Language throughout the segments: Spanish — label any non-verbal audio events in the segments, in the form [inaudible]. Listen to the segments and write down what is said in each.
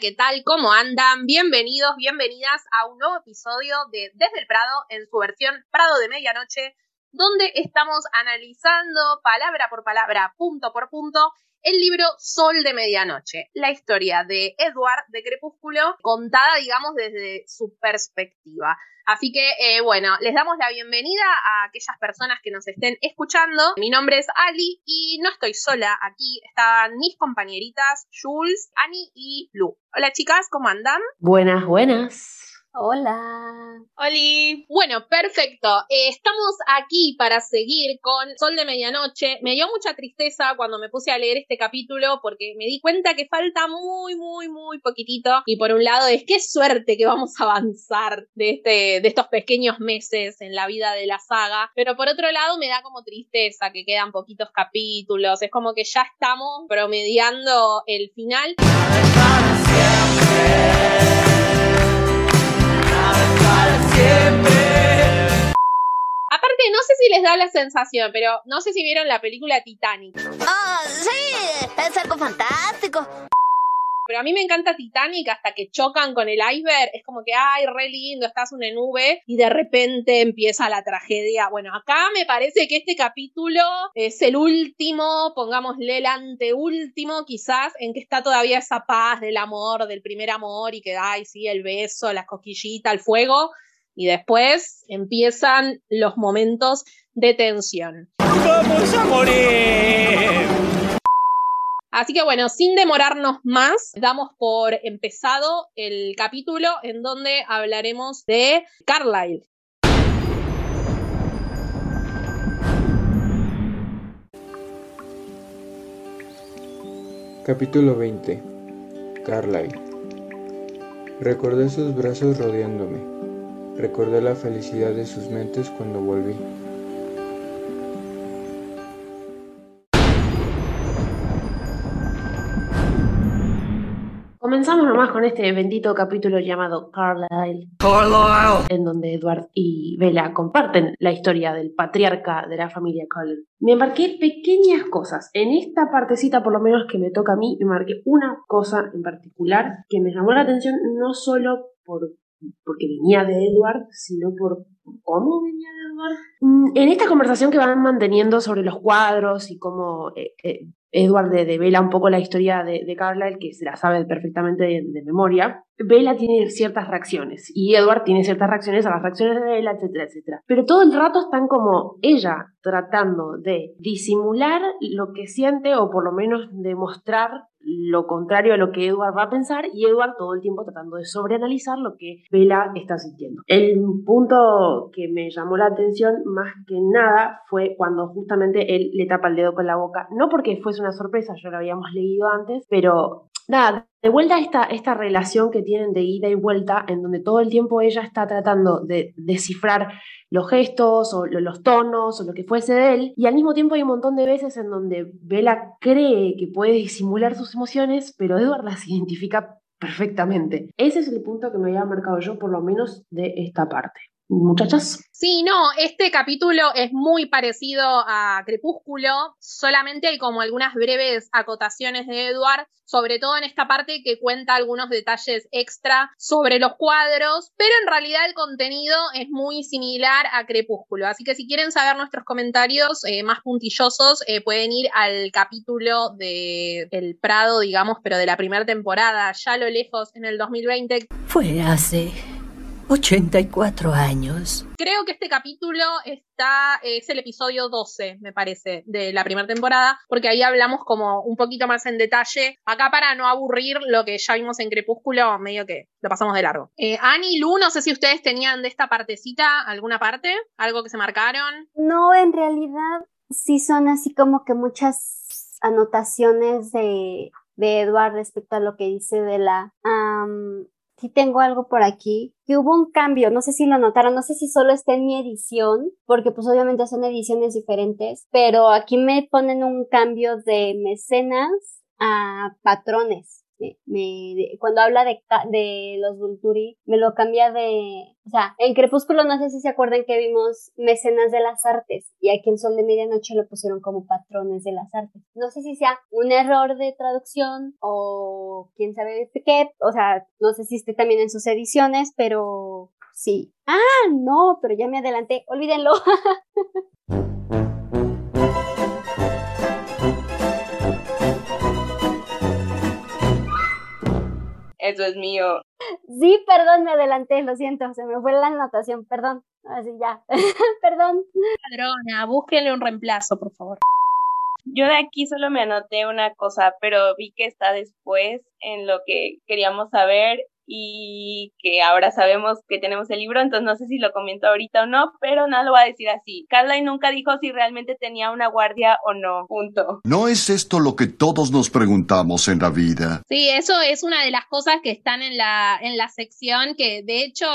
¿Qué tal? ¿Cómo andan? Bienvenidos, bienvenidas a un nuevo episodio de Desde el Prado en su versión Prado de Medianoche, donde estamos analizando palabra por palabra, punto por punto, el libro Sol de Medianoche, la historia de Edward de Crepúsculo, contada, digamos, desde su perspectiva. Así que, eh, bueno, les damos la bienvenida a aquellas personas que nos estén escuchando. Mi nombre es Ali y no estoy sola aquí. Están mis compañeritas Jules, Annie y Lu. Hola chicas, ¿cómo andan? Buenas, buenas. Hola. Oli. Bueno, perfecto. Eh, estamos aquí para seguir con Sol de Medianoche. Me dio mucha tristeza cuando me puse a leer este capítulo porque me di cuenta que falta muy, muy, muy poquitito. Y por un lado es qué suerte que vamos a avanzar de, este, de estos pequeños meses en la vida de la saga. Pero por otro lado me da como tristeza que quedan poquitos capítulos. Es como que ya estamos promediando el final. Si les da la sensación, pero no sé si vieron la película Titanic. ¡Ah, sí! Es algo fantástico. Pero a mí me encanta Titanic hasta que chocan con el iceberg. Es como que, ay, re lindo, estás en una nube y de repente empieza la tragedia. Bueno, acá me parece que este capítulo es el último, pongámosle el anteúltimo, quizás, en que está todavía esa paz del amor, del primer amor y que, ay, sí, el beso, las cosquillitas, el fuego. Y después empiezan los momentos de tensión. ¡Vamos a morir! Así que bueno, sin demorarnos más, damos por empezado el capítulo en donde hablaremos de Carlyle. Capítulo 20 Carlyle Recordé sus brazos rodeándome. Recordé la felicidad de sus mentes cuando volví. Comenzamos nomás con este bendito capítulo llamado Carlyle, Carlisle! en donde Edward y Bella comparten la historia del patriarca de la familia Cullen. Me marqué pequeñas cosas. En esta partecita, por lo menos que me toca a mí, me marqué una cosa en particular que me llamó la atención no solo por porque venía de Edward, sino por cómo venía de Edward. Mm, En esta conversación que van manteniendo sobre los cuadros y cómo eh, eh, Edward de- devela un poco la historia de, de Carlyle, que se la sabe perfectamente de, de memoria, Bella tiene ciertas reacciones y Edward tiene ciertas reacciones a las reacciones de Bella, etcétera, etcétera. Pero todo el rato están como ella tratando de disimular lo que siente o por lo menos demostrar lo contrario a lo que Edward va a pensar y Edward todo el tiempo tratando de sobreanalizar lo que Bella está sintiendo. El punto que me llamó la atención más que nada fue cuando justamente él le tapa el dedo con la boca, no porque fuese una sorpresa, ya lo habíamos leído antes, pero nada, de vuelta esta, esta relación que tienen de ida y vuelta, en donde todo el tiempo ella está tratando de descifrar los gestos o lo- los tonos o lo que fuese de él, y al mismo tiempo hay un montón de veces en donde Bella cree que puede disimular sus emociones, pero Edward las identifica perfectamente. Ese es el punto que me había marcado yo, por lo menos de esta parte. Muchachas. Sí, no, este capítulo es muy parecido a Crepúsculo, solamente hay como algunas breves acotaciones de Edward, sobre todo en esta parte que cuenta algunos detalles extra sobre los cuadros, pero en realidad el contenido es muy similar a Crepúsculo, así que si quieren saber nuestros comentarios eh, más puntillosos, eh, pueden ir al capítulo de El Prado, digamos, pero de la primera temporada, ya a lo lejos, en el 2020, Fue hace 84 años. Creo que este capítulo está, es el episodio 12, me parece, de la primera temporada, porque ahí hablamos como un poquito más en detalle. Acá para no aburrir lo que ya vimos en Crepúsculo, medio que lo pasamos de largo. Eh, Ani, Lu, no sé si ustedes tenían de esta partecita alguna parte, algo que se marcaron. No, en realidad sí son así como que muchas anotaciones de, de Edward respecto a lo que dice de la... sí tengo algo por aquí, que hubo un cambio, no sé si lo notaron, no sé si solo está en mi edición, porque pues obviamente son ediciones diferentes, pero aquí me ponen un cambio de mecenas a patrones me, cuando habla de, los Vulturi, me lo cambia de, o sea, en Crepúsculo no sé si se acuerdan que vimos mecenas de las artes y aquí en Sol de Medianoche lo pusieron como patrones de las artes. No sé si sea un error de traducción o quién sabe qué, o sea, no sé si esté también en sus ediciones, pero sí. Ah, no, pero ya me adelanté, olvídenlo. [laughs] eso es mío. Sí, perdón, me adelanté, lo siento, se me fue la anotación, perdón. Así ya, [laughs] perdón. Padrona, búsquenle un reemplazo, por favor. Yo de aquí solo me anoté una cosa, pero vi que está después en lo que queríamos saber y que ahora sabemos que tenemos el libro, entonces no sé si lo comento ahorita o no, pero nada lo voy a decir así. Carly nunca dijo si realmente tenía una guardia o no, punto. ¿No es esto lo que todos nos preguntamos en la vida? Sí, eso es una de las cosas que están en la, en la sección que de hecho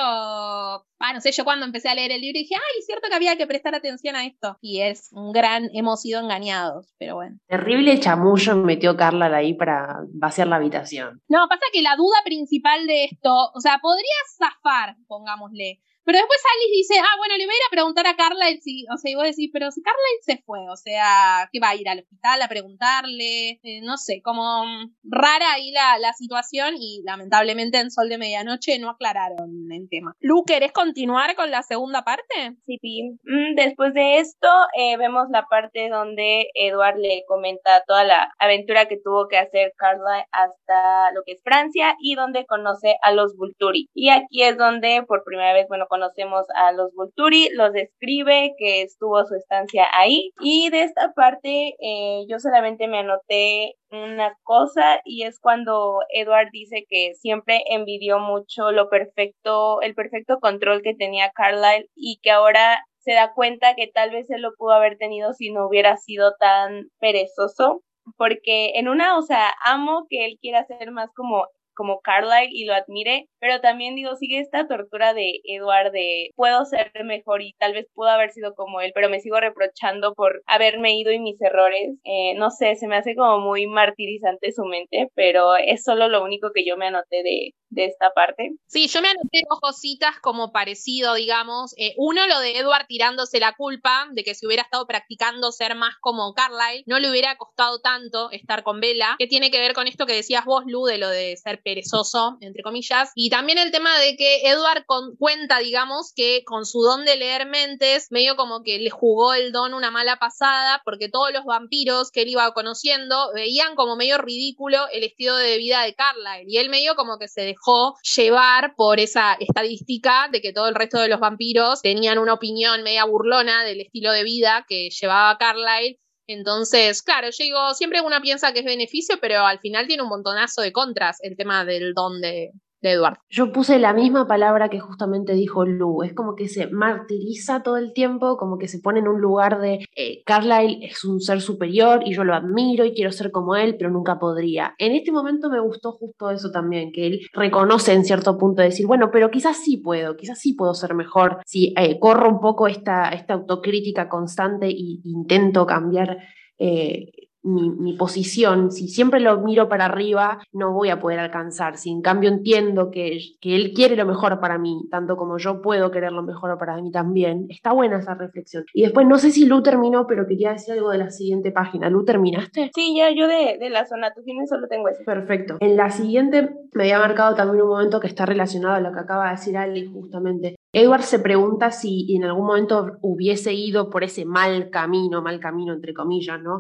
ah, no sé, yo cuando empecé a leer el libro dije, ay, es cierto que había que prestar atención a esto. Y es un gran, hemos sido engañados, pero bueno. Terrible chamullo metió Carla ahí para vaciar la habitación. No, pasa que la duda principal de esto, o sea, podría zafar, pongámosle, pero después Alice dice, ah, bueno, le voy a ir a preguntar a Carla si, o sea, y vos decís, pero si Carla se fue, o sea, ¿qué va a ir al hospital a preguntarle? Eh, no sé, como rara ahí la, la, situación y lamentablemente en Sol de Medianoche no aclararon el tema. Lu, ¿querés continuar con la segunda parte? Sí, Pi. Mm, después de esto, eh, vemos la parte donde Edward le comenta toda la aventura que tuvo que hacer Carla hasta lo que es Francia y donde conoce a los Vulturi. Y aquí es donde por primera vez, bueno, conocemos a los Volturi, los describe que estuvo su estancia ahí y de esta parte eh, yo solamente me anoté una cosa y es cuando Edward dice que siempre envidió mucho lo perfecto, el perfecto control que tenía Carlyle y que ahora se da cuenta que tal vez él lo pudo haber tenido si no hubiera sido tan perezoso porque en una, o sea, amo que él quiera ser más como como Carlyle y lo admire, pero también digo, sigue esta tortura de Edward de puedo ser mejor y tal vez pudo haber sido como él, pero me sigo reprochando por haberme ido y mis errores. Eh, no sé, se me hace como muy martirizante su mente, pero es solo lo único que yo me anoté de, de esta parte. Sí, yo me anoté dos cositas como parecido, digamos. Eh, uno, lo de Edward tirándose la culpa de que si hubiera estado practicando ser más como Carlyle, no le hubiera costado tanto estar con Bella, que tiene que ver con esto que decías vos, Lu, de lo de ser perezoso, entre comillas. Y también el tema de que Edward cuenta, digamos, que con su don de leer mentes, medio como que le jugó el don una mala pasada, porque todos los vampiros que él iba conociendo veían como medio ridículo el estilo de vida de Carlyle. Y él medio como que se dejó llevar por esa estadística de que todo el resto de los vampiros tenían una opinión media burlona del estilo de vida que llevaba Carlyle. Entonces, claro, yo digo, siempre una piensa que es beneficio, pero al final tiene un montonazo de contras el tema del don de, Eduardo. Yo puse la misma palabra que justamente dijo Lu, es como que se martiriza todo el tiempo, como que se pone en un lugar de eh, Carlyle es un ser superior y yo lo admiro y quiero ser como él, pero nunca podría. En este momento me gustó justo eso también, que él reconoce en cierto punto de decir, bueno, pero quizás sí puedo, quizás sí puedo ser mejor si eh, corro un poco esta, esta autocrítica constante e intento cambiar. Eh, mi, posición, si siempre lo miro para arriba, no voy a poder alcanzar. Si en cambio entiendo que, que él quiere lo mejor para mí, tanto como yo puedo querer lo mejor para mí también, está buena esa reflexión. Y después, no sé si Lu terminó, pero quería decir algo de la siguiente página. ¿Lu terminaste? Sí, ya yo de, de las sonatuciones solo tengo eso. Perfecto. En la siguiente me había marcado también un momento que está relacionado a lo que acaba de decir Ali justamente. Edward se pregunta si en algún momento hubiese ido por ese mal camino, mal camino entre comillas, ¿no?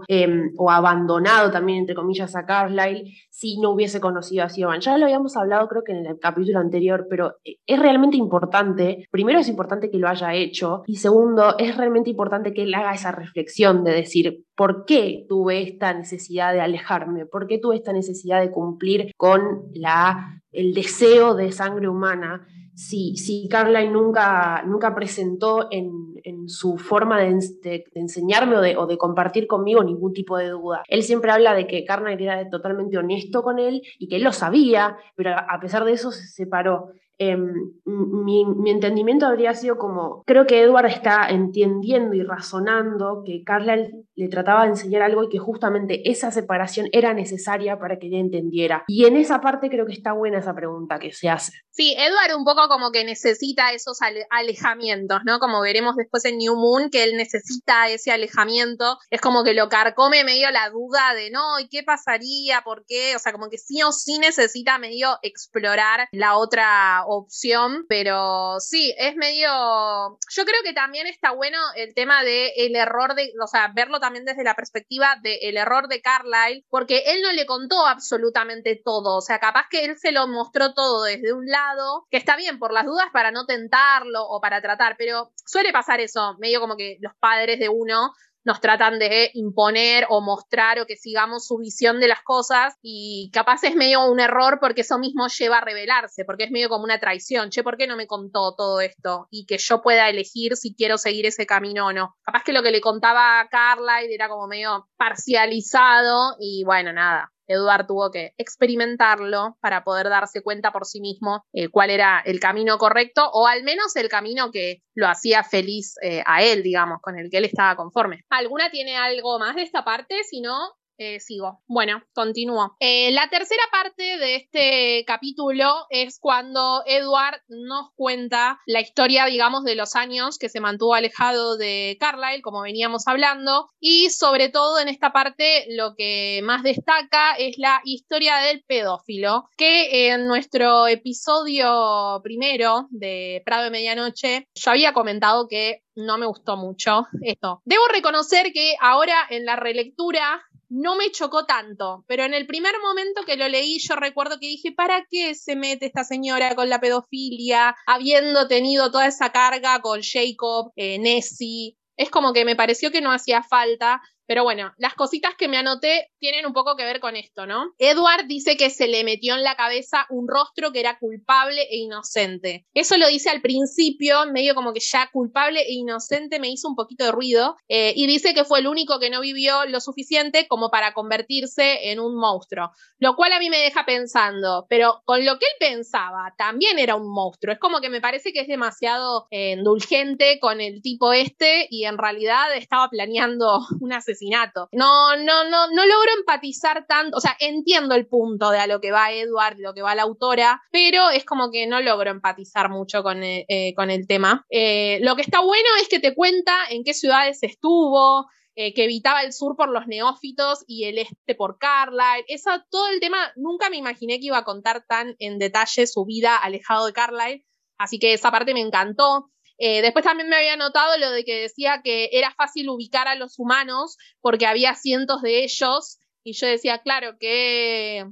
O abandonado también entre comillas a Carlyle si no hubiese conocido a Siobhan. Ya lo habíamos hablado creo que en el capítulo anterior, pero eh, es realmente importante, primero es importante que lo haya hecho y segundo es realmente importante que él haga esa reflexión de decir, ¿por qué tuve esta necesidad de alejarme? ¿Por qué tuve esta necesidad de cumplir con la, el deseo de sangre humana? Si, si Carlyle nunca, nunca presentó en, su forma de, enseñarme o de, de, compartir conmigo ningún tipo de duda. Él siempre habla de que Carlyle era totalmente honesto con él y que él lo sabía, pero a pesar de eso se separó. Em, mi, entendimiento habría sido como, creo que Edward está entendiendo y razonando que Carla le trataba de enseñar algo y que justamente esa separación era necesaria para que ella entendiera. Y en esa parte creo que está buena esa pregunta que se hace. Sí, Edward un poco como que necesita esos alejamientos, ¿no? Como veremos después en New Moon, que él necesita ese alejamiento. Es como que lo carcome medio la duda de, no, ¿y qué pasaría? ¿Por qué? O sea, como que sí o sí necesita medio explorar la otra opción, pero sí, es medio... Yo creo que también está bueno el tema del el error de, o sea, verlo también desde la perspectiva del error de Carlyle, porque él no le contó absolutamente todo, o sea, capaz que él se lo mostró todo desde un lado, que está bien por las dudas para no tentarlo o para tratar, pero suele pasar eso, medio como que los padres de uno nos tratan de imponer o mostrar o que sigamos su visión de las cosas y capaz es medio un error porque eso mismo lleva a revelarse, porque es medio como una traición, che, ¿por qué no me contó todo esto? Y que yo pueda elegir si quiero seguir ese camino o no. Capaz que lo que le contaba a Carla era como medio parcializado y bueno, nada, Eduard tuvo que experimentarlo para poder darse cuenta por sí mismo eh, cuál era el camino correcto o al menos el camino que lo hacía feliz eh, a él, digamos, con el que él estaba conforme. ¿Alguna tiene algo más de esta parte? Si no, eh, sigo. Bueno, continúo. Eh, la tercera parte de este capítulo es cuando Edward nos cuenta la historia, digamos, de los años que se mantuvo alejado de Carlyle, como veníamos hablando, y sobre todo en esta parte lo que más destaca es la historia del pedófilo, que en nuestro episodio primero de Prado de Medianoche yo había comentado que no me gustó mucho esto. Debo reconocer que ahora en la relectura no me chocó tanto, pero en el primer momento que lo leí yo recuerdo que dije, ¿para qué se mete esta señora con la pedofilia, habiendo tenido toda esa carga con Jacob, eh, Nessie? Es como que me pareció que no hacía falta, pero bueno, las cositas que me anoté tienen un poco que ver con esto, ¿no? Edward dice que se le metió en la cabeza un rostro que era culpable e inocente. Eso lo dice al principio, medio como que ya culpable e inocente me hizo un poquito de ruido, eh, y dice que fue el único que no vivió lo suficiente como para convertirse en un monstruo, lo cual a mí me deja pensando, pero con lo que él pensaba, también era un monstruo. Es como que me parece que es demasiado eh, indulgente con el tipo este y en realidad estaba planeando [laughs] una No, no, no, no logro empatizar tanto, o sea, entiendo el punto de a lo que va Edward, lo que va la autora, pero es como que no logro empatizar mucho con el, eh, eh, con el tema. Eh, lo que está bueno es que te cuenta en qué ciudades estuvo, que evitaba el sur por los neófitos y el este por Carlyle. Eso, todo el tema, nunca me imaginé que iba a contar tan en detalle su vida alejado de Carlyle, así que esa parte me encantó. Eh, después también me había notado lo de que decía que era fácil ubicar a los humanos porque había cientos de ellos y yo decía, claro, que...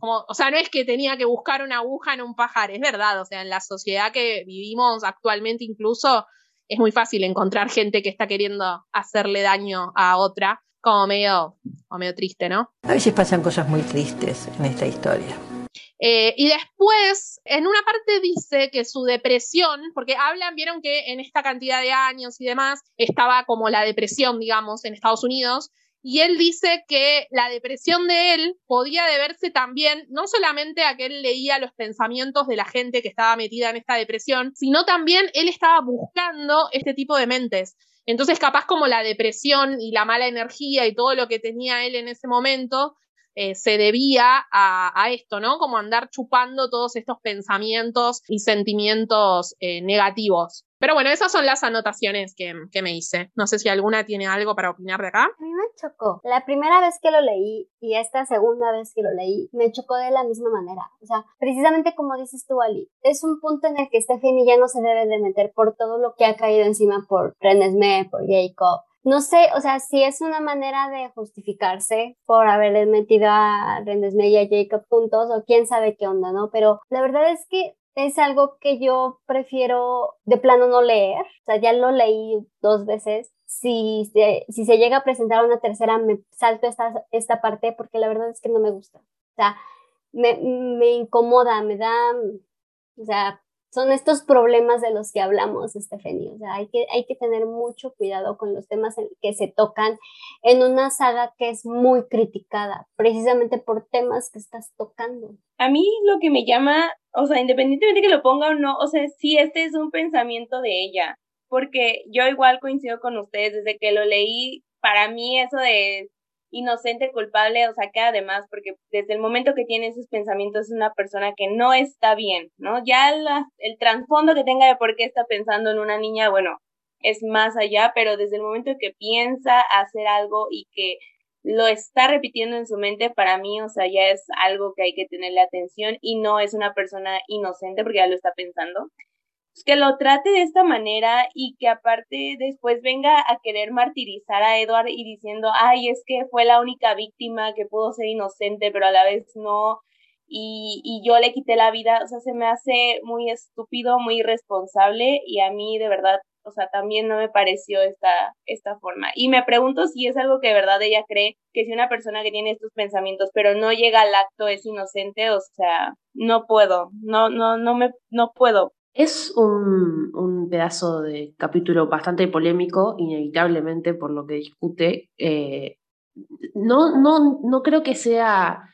Como, o sea, no es que tenía que buscar una aguja en un pajar, es verdad, o sea, en la sociedad que vivimos actualmente incluso es muy fácil encontrar gente que está queriendo hacerle daño a otra, como medio, o medio triste, ¿no? A veces pasan cosas muy tristes en esta historia. Eh, y después, en una parte dice que su depresión, porque hablan, vieron que en esta cantidad de años y demás estaba como la depresión, digamos, en Estados Unidos, y él dice que la depresión de él podía deberse también no solamente a que él leía los pensamientos de la gente que estaba metida en esta depresión, sino también él estaba buscando este tipo de mentes. Entonces, capaz como la depresión y la mala energía y todo lo que tenía él en ese momento eh, se debía a, esto, ¿no? Como andar chupando todos estos pensamientos y sentimientos eh, negativos. Pero bueno, esas son las anotaciones que, que, me hice. No sé si alguna tiene algo para opinar de acá. A mí me chocó. La primera vez que lo leí y esta segunda vez que lo leí, me chocó de la misma manera. O sea, precisamente como dices tú, Ali, es un punto en el que Stephanie ya no se debe de meter por todo lo que ha caído encima por Renesmee, por Jacob, no sé, o sea, si es una manera de justificarse por haberles metido a Rendesme y a Jacob juntos o quién sabe qué onda, ¿no? Pero la verdad es que es algo que yo prefiero de plano no leer. O sea, ya lo leí dos veces. Si se, si se llega a presentar una tercera, me salto esta, esta parte porque la verdad es que no me gusta. O sea, me, me incomoda, me da, o sea, son estos problemas de los que hablamos, Stephanie. O sea, hay que, hay que tener mucho cuidado con los temas que se tocan en una saga que es muy criticada, precisamente por temas que estás tocando. A mí lo que me llama, o sea, independientemente que lo ponga o no, o sea, sí, este es un pensamiento de ella, porque yo igual coincido con ustedes, desde que lo leí, para mí eso de inocente, culpable, o sea, que además, porque desde el momento que tiene esos pensamientos es una persona que no está bien, ¿no? Ya el trasfondo que tenga de por qué está pensando en una niña, bueno, es más allá, pero desde el momento que piensa hacer algo y que lo está repitiendo en su mente, para mí, o sea, ya es algo que hay que tenerle atención y no es una persona inocente porque ya lo está pensando que lo trate de esta manera y que aparte después venga a querer martirizar a Edward y diciendo, ay, es que fue la única víctima que pudo ser inocente, pero a la vez no, y, y yo le quité la vida, o sea, se me hace muy estúpido, muy irresponsable y a mí de verdad, o sea, también no me pareció esta, esta forma. Y me pregunto si es algo que de verdad ella cree, que si una persona que tiene estos pensamientos pero no llega al acto es inocente, o sea, no puedo, no, no, no me, no puedo es un, un, pedazo de capítulo bastante polémico, inevitablemente por lo que discute. Eh, no, no, no creo que sea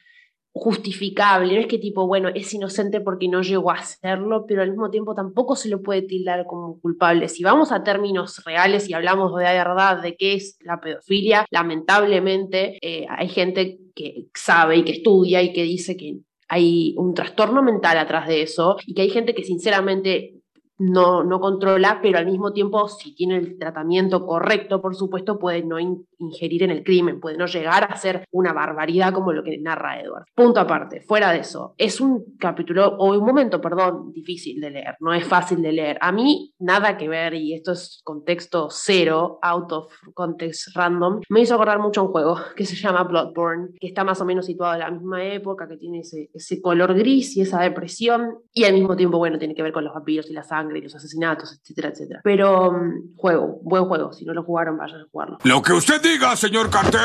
justificable, no es que tipo, bueno, es inocente porque no llegó a hacerlo, pero al mismo tiempo tampoco se lo puede tildar como culpable. Si vamos a términos reales y hablamos de verdad de qué es la pedofilia, lamentablemente eh, hay gente que sabe y que estudia y que dice que hay un trastorno mental atrás de eso y que hay gente que sinceramente no, no controla, pero al mismo tiempo, si tiene el tratamiento correcto, por supuesto, puede no ingerir en el crimen, puede no llegar a ser una barbaridad como lo que narra Edward. Punto aparte, fuera de eso, es un capítulo, o un momento, perdón, difícil de leer, no es fácil de leer. A mí, nada que ver, y esto es contexto cero, out of context random, me hizo acordar mucho un juego [laughs] que se llama Bloodborne, que está más o menos situado en la misma época, que tiene ese, ese color gris y esa depresión, y al mismo tiempo, bueno, tiene que ver con los vampiros y la sangre y los asesinatos, etcétera, etcétera. Pero mm, juego, buen juego. Si no lo jugaron, vayan a jugarlo. Lo que usted diga, señor cartel.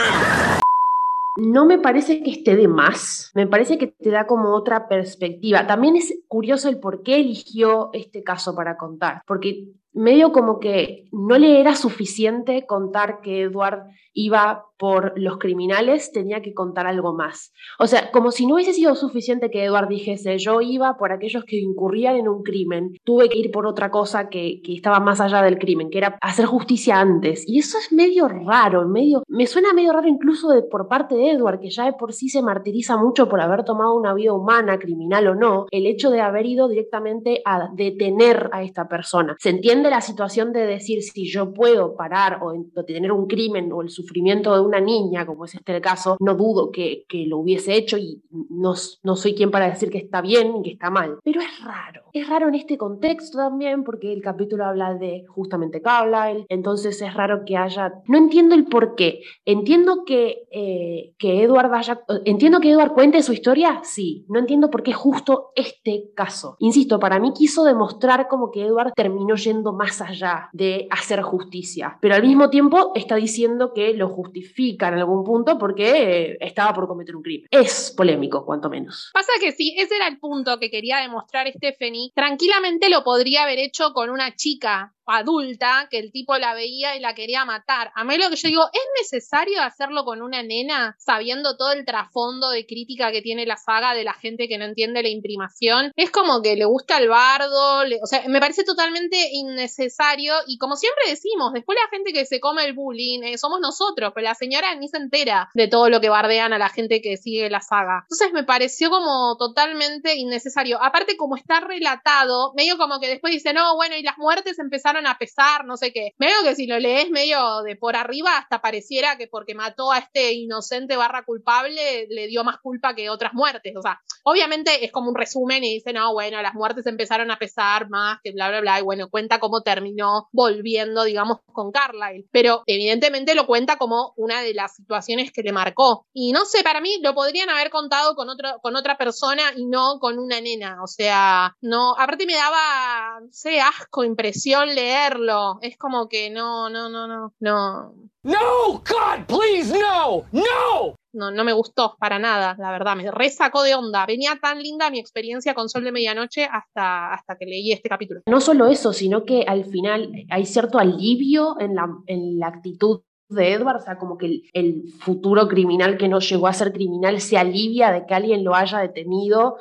No me parece que esté de más, me parece que te da como otra perspectiva. También es curioso el por qué eligió este caso para contar, porque medio como que no le era suficiente contar que Edward iba por los criminales, tenía que contar algo más. O sea, como si no hubiese sido suficiente que Edward dijese, yo iba por aquellos que incurrían en un crimen, tuve que ir por otra cosa que, que estaba más allá del crimen, que era hacer justicia antes. Y eso es medio raro, medio, me suena medio raro incluso de, por parte de Edward, que ya de por sí se martiriza mucho por haber tomado una vida humana, criminal o no, el hecho de haber ido directamente a detener a esta persona. ¿Se entiende la situación de decir si yo puedo parar o detener un crimen o el sufrimiento de una niña, como es este el caso, no dudo que, que lo hubiese hecho y no, no soy quien para decir que está bien y que está mal. Pero es raro. Es raro en este contexto también porque el capítulo habla de justamente Carlyle, entonces es raro que haya... No entiendo el por qué. Entiendo que, eh, que Edward haya... Entiendo que Edward cuente su historia, sí. No entiendo por qué justo este caso. Insisto, para mí quiso demostrar como que Edward terminó yendo más allá de hacer justicia, pero al mismo tiempo está diciendo que lo justifica en algún punto porque eh, estaba por cometer un crimen. Es polémico, cuanto menos. Pasa que sí, ese era el punto que quería demostrar Stephanie. Tranquilamente lo podría haber hecho con una chica adulta que el tipo la veía y la quería matar. A mí lo que yo digo, ¿es necesario hacerlo con una nena sabiendo todo el trasfondo de crítica que tiene la saga de la gente que no entiende la imprimación? Es como que le gusta el bardo, o sea, me parece totalmente innecesario y como siempre decimos, después la gente que se come el bullying eh, somos nosotros, pero la señora ni se entera de todo lo que bardean a la gente que sigue la saga. Entonces me pareció como totalmente innecesario. Aparte como está relatado, medio como que después dice, no, bueno, y las muertes empezaron a pesar, no sé qué. Medio que si lo lees medio de por arriba, hasta pareciera que porque mató a este inocente barra culpable, le dio más culpa que otras muertes. O sea, obviamente es como un resumen y dice, no, bueno, las muertes empezaron a pesar más, que bla, bla, bla, y bueno, cuenta cómo terminó volviendo, digamos, con Carlyle. Pero evidentemente lo cuenta como una de las situaciones que le marcó. Y no sé, para mí lo podrían haber contado con, otro, con otra persona y no con una nena. O sea, no, aparte me daba, no sé, asco, impresión leer leerlo. Es como que no, no, no, no, no. No, God, please, no, no. no, no me gustó para nada, la verdad, me resacó de onda. Venía tan linda mi experiencia con Sol de Medianoche hasta, hasta que leí este capítulo. No solo eso, sino que al final hay cierto alivio en la, en la actitud de Edward, o sea, como que el, el, futuro criminal que no llegó a ser criminal se alivia de que alguien lo haya detenido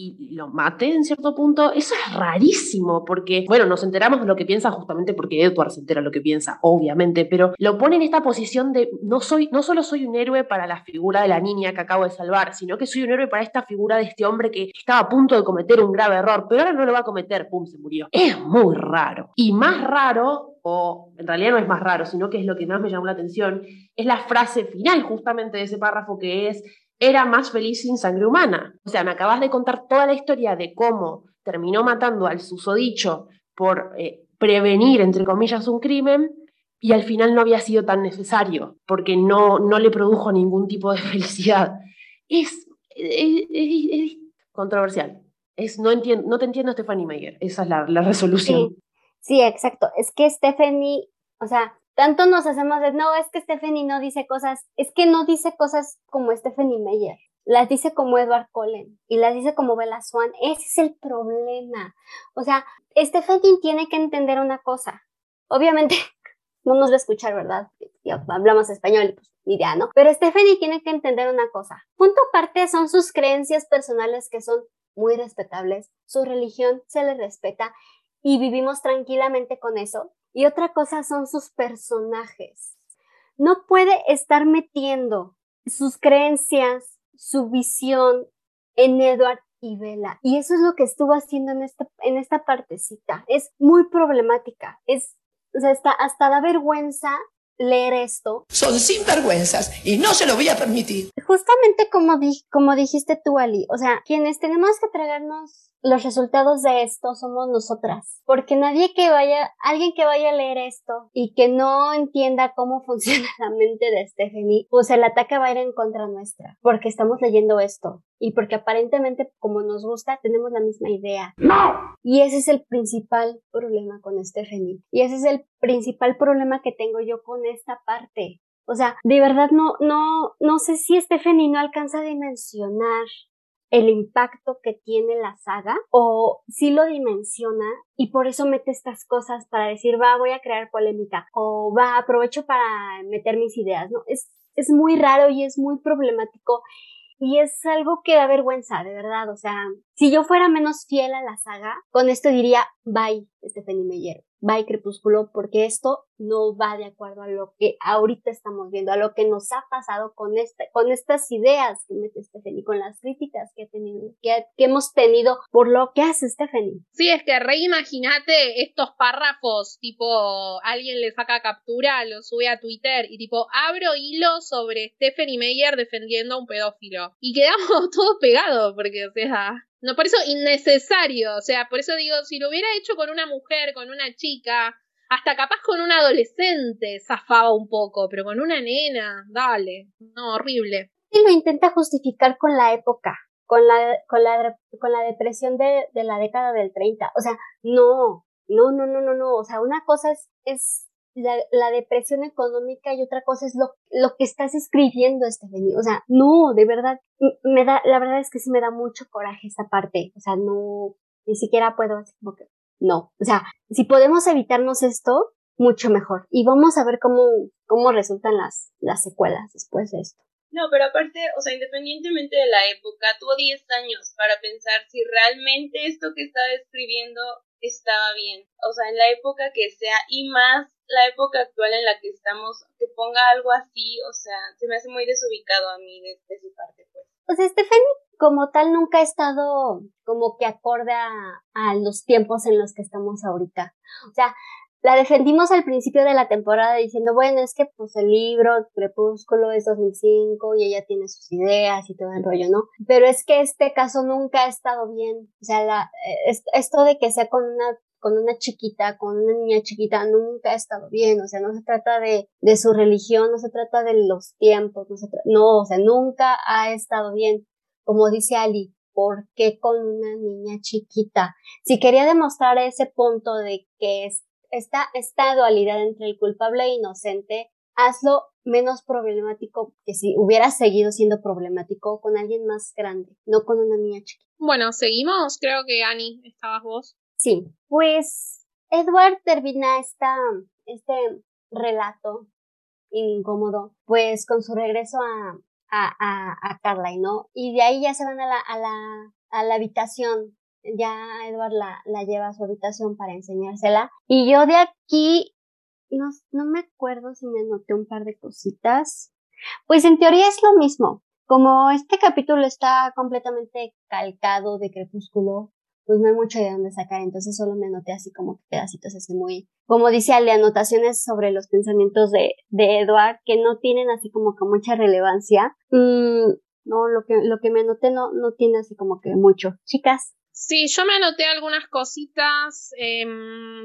y lo mate en cierto punto, eso es rarísimo, porque, bueno, nos enteramos de lo que piensa justamente porque Edward se entera lo que piensa, obviamente, pero lo pone en esta posición de no soy, no solo soy un héroe para la figura de la niña que acabo de salvar, sino que soy un héroe para esta figura de este hombre que estaba a punto de cometer un grave error, pero ahora no lo va a cometer, pum, se murió. Es muy raro. Y más raro o en realidad no es más raro, sino que es lo que más me llamó la atención, es la frase final justamente de ese párrafo que es, era más feliz sin sangre humana. O sea, me acabas de contar toda la historia de cómo terminó matando al susodicho por eh, prevenir, entre comillas, un crimen, y al final no había sido tan necesario, porque no, no le produjo ningún tipo de [laughs] felicidad. Es, controversial. Es, no, entiendo, no te entiendo, Stephanie Meyer. Esa es la, la resolución. Sí. sí, exacto. Es que Stephanie, o sea, tanto nos hacemos de, no, es que Stephanie no dice cosas, es que no dice cosas como Stephanie Meyer, las dice como Edward Cullen y las dice como Bella Swan, ese es el problema. O sea, Stephanie tiene que entender una cosa, obviamente [laughs] no nos va a escuchar, ¿verdad? Ya hablamos español, pues ni idea, ¿no? Pero Stephanie tiene que entender una cosa, punto aparte son sus creencias personales que son muy respetables, su religión se le respeta y vivimos tranquilamente con eso, y otra cosa son sus personajes. No puede estar metiendo sus creencias, su visión en Edward y Bella. Y eso es lo que estuvo haciendo en esta, en esta partecita. Es muy problemática. Es, o sea, hasta, hasta da vergüenza leer esto. Son sinvergüenzas y no se lo voy a permitir. Justamente como, di como dijiste tú, Ali, o sea, quienes tenemos que tragarnos los resultados de esto somos nosotras, porque nadie que vaya, alguien que vaya a leer esto y que no entienda cómo [laughs] funciona la mente de Stephanie, pues el ataque va a ir en contra nuestra, porque estamos leyendo esto y porque aparentemente como nos gusta tenemos la misma idea. ¡No! Y ese es el principal problema con Stephanie. Y ese es el principal problema que tengo yo con esta parte. O sea, de verdad no, no, no sé si Stephanie no alcanza a dimensionar el impacto que tiene la saga o si lo dimensiona y por eso mete estas cosas para decir, va, voy a crear polémica o va, aprovecho para meter mis ideas, ¿no? Es, es muy raro y es muy problemático y es algo que da vergüenza, de verdad. O sea, si yo fuera menos fiel a la saga, con esto diría, bye, Stephanie Meyer y Crepúsculo, porque esto no va de acuerdo a lo que ahorita estamos viendo, a lo que nos ha pasado con, este, con estas ideas que mete Stephanie, con las críticas que, tenido, que, que, hemos tenido por lo que hace Stephanie. Sí, es que reimaginate estos párrafos, tipo, alguien le saca captura, lo sube a Twitter y tipo, abro hilo sobre Stephanie Meyer defendiendo a un pedófilo. Y quedamos [laughs] todos pegados, porque, o sea, no, por eso innecesario. O sea, por eso digo, si lo hubiera hecho con una mujer, con una chica, hasta capaz con un adolescente, zafaba un poco, pero con una nena, dale. No, horrible. Y lo intenta justificar con la época, con la, con la, con la depresión de, de la década del 30. O sea, no, no, no, no, no, no. O sea, una cosa es, es la, la, depresión económica y otra cosa es lo, lo que estás escribiendo, Stephanie. O sea, no, de verdad, me da, la verdad es que sí me da mucho coraje esta parte. O sea, no, ni siquiera puedo, así como que, no. O sea, si podemos evitarnos esto, mucho mejor. Y vamos a ver cómo, cómo resultan las, las secuelas después de esto. No, pero aparte, o sea, independientemente de la época, tuvo 10 años para pensar si realmente esto que estaba escribiendo estaba bien. O sea, en la época que sea y más la época actual en la que estamos, que ponga algo así, o sea, se me hace muy desubicado a mí de, su parte, pues. Sea, Stephanie como tal nunca ha estado como que acorde a, a los tiempos en los que estamos ahorita. O sea, la defendimos al principio de la temporada diciendo, bueno, es que pues el libro Crepúsculo es 2005 y ella tiene sus ideas y todo el rollo, ¿no? Pero es que este caso nunca ha estado bien. O sea, la, esto de que sea con una con una chiquita, con una niña chiquita, nunca ha estado bien, o sea, no se trata de, de su religión, no se trata de los tiempos, no, se no, o sea, nunca ha estado bien. Como dice Ali, ¿por qué con una niña chiquita? Si quería demostrar ese punto de que es esta, esta dualidad entre el culpable e inocente, hazlo menos problemático que si hubiera seguido siendo problemático con alguien más grande, no con una niña chiquita. Bueno, seguimos. Creo que Annie, estabas vos. Sí, pues Edward termina esta, este relato incómodo, pues con su regreso a, a, a, a Carly, ¿no? Y de ahí ya se van a la, a la, a la habitación. Ya Edward la, lleva a su habitación para enseñársela. Y yo de aquí, no, no me acuerdo si me anoté un par de cositas. Pues en teoría es lo mismo. Como este capítulo está completamente calcado de Crepúsculo, pues no hay mucho de dónde sacar, entonces solo me anoté así como pedacitos así muy, como dice Ale, anotaciones sobre los pensamientos de, de Edward que no tienen así como que mucha relevancia. Mm, no, lo que, lo que me anoté no, no tiene así como que mucho. Chicas. Sí, yo me anoté algunas cositas, eh,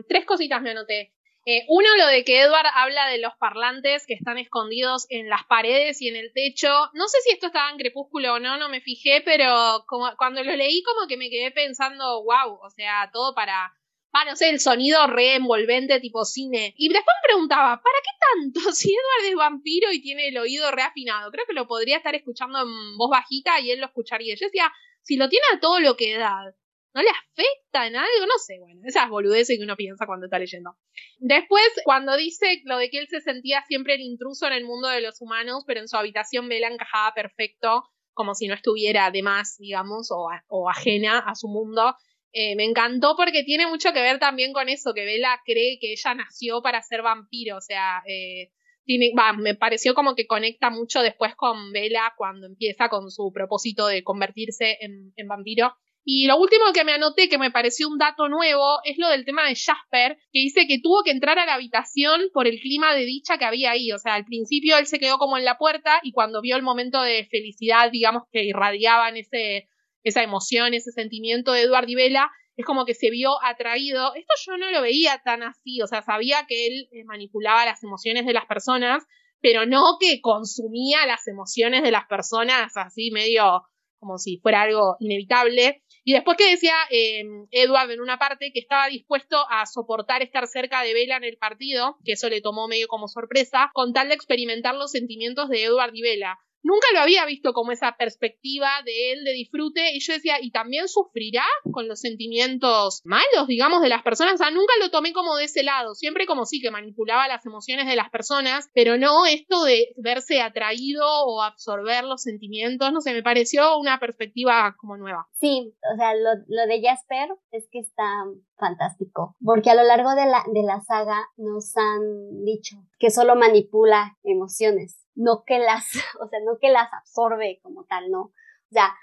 tres cositas me anoté. Eh, uno, lo de que Edward habla de los parlantes que están escondidos en las paredes y en el techo. No sé si esto estaba en Crepúsculo o no, no me fijé, pero como, cuando lo leí como que me quedé pensando, wow, o sea, todo para, para, no sé, el sonido re envolvente tipo cine. Y después me preguntaba, ¿para qué tanto? [laughs] Si Edward es vampiro y tiene el oído reafinado, creo que lo podría estar escuchando en voz bajita y él lo escucharía. Yo decía, si lo tiene a todo lo que da, ¿No le afecta en algo? No sé, bueno, esas boludeces que uno piensa cuando está leyendo. Después, cuando dice lo de que él se sentía siempre el intruso en el mundo de los humanos, pero en su habitación Vela encajaba perfecto, como si no estuviera de más, digamos, o, o ajena a su mundo. Eh, me encantó porque tiene mucho que ver también con eso, que Vela cree que ella nació para ser vampiro, o sea, eh, tiene, me pareció como que conecta mucho después con Vela cuando empieza con su propósito de convertirse en, en vampiro. Y lo último que me anoté, que me pareció un dato nuevo, es lo del tema de Jasper, que dice que tuvo que entrar a la habitación por el clima de dicha que había ahí. O sea, al principio él se quedó como en la puerta y cuando vio el momento de felicidad, digamos, que irradiaban ese, esa emoción, ese sentimiento de Eduard y Vela, es como que se vio atraído. Esto yo no lo veía tan así, o sea, sabía que él manipulaba las emociones de las personas, pero no que consumía las emociones de las personas así medio como si fuera algo inevitable. Y después que decía eh, Edward en una parte que estaba dispuesto a soportar estar cerca de Vela en el partido, que eso le tomó medio como sorpresa, con tal de experimentar los sentimientos de Edward y Vela nunca lo había visto como esa perspectiva de él de disfrute y yo decía, ¿y también sufrirá con los sentimientos malos, digamos, de las personas? O sea, nunca lo tomé como de ese lado, siempre como sí que manipulaba las emociones de las personas, pero no esto de verse atraído o absorber los sentimientos, no sé, me pareció una perspectiva como nueva. Sí, o sea, lo, de Jasper es que está fantástico, porque a lo largo de la, de la saga nos han dicho que solo manipula emociones no que las, [laughs] o sea, no que las absorbe como tal, no. O sea,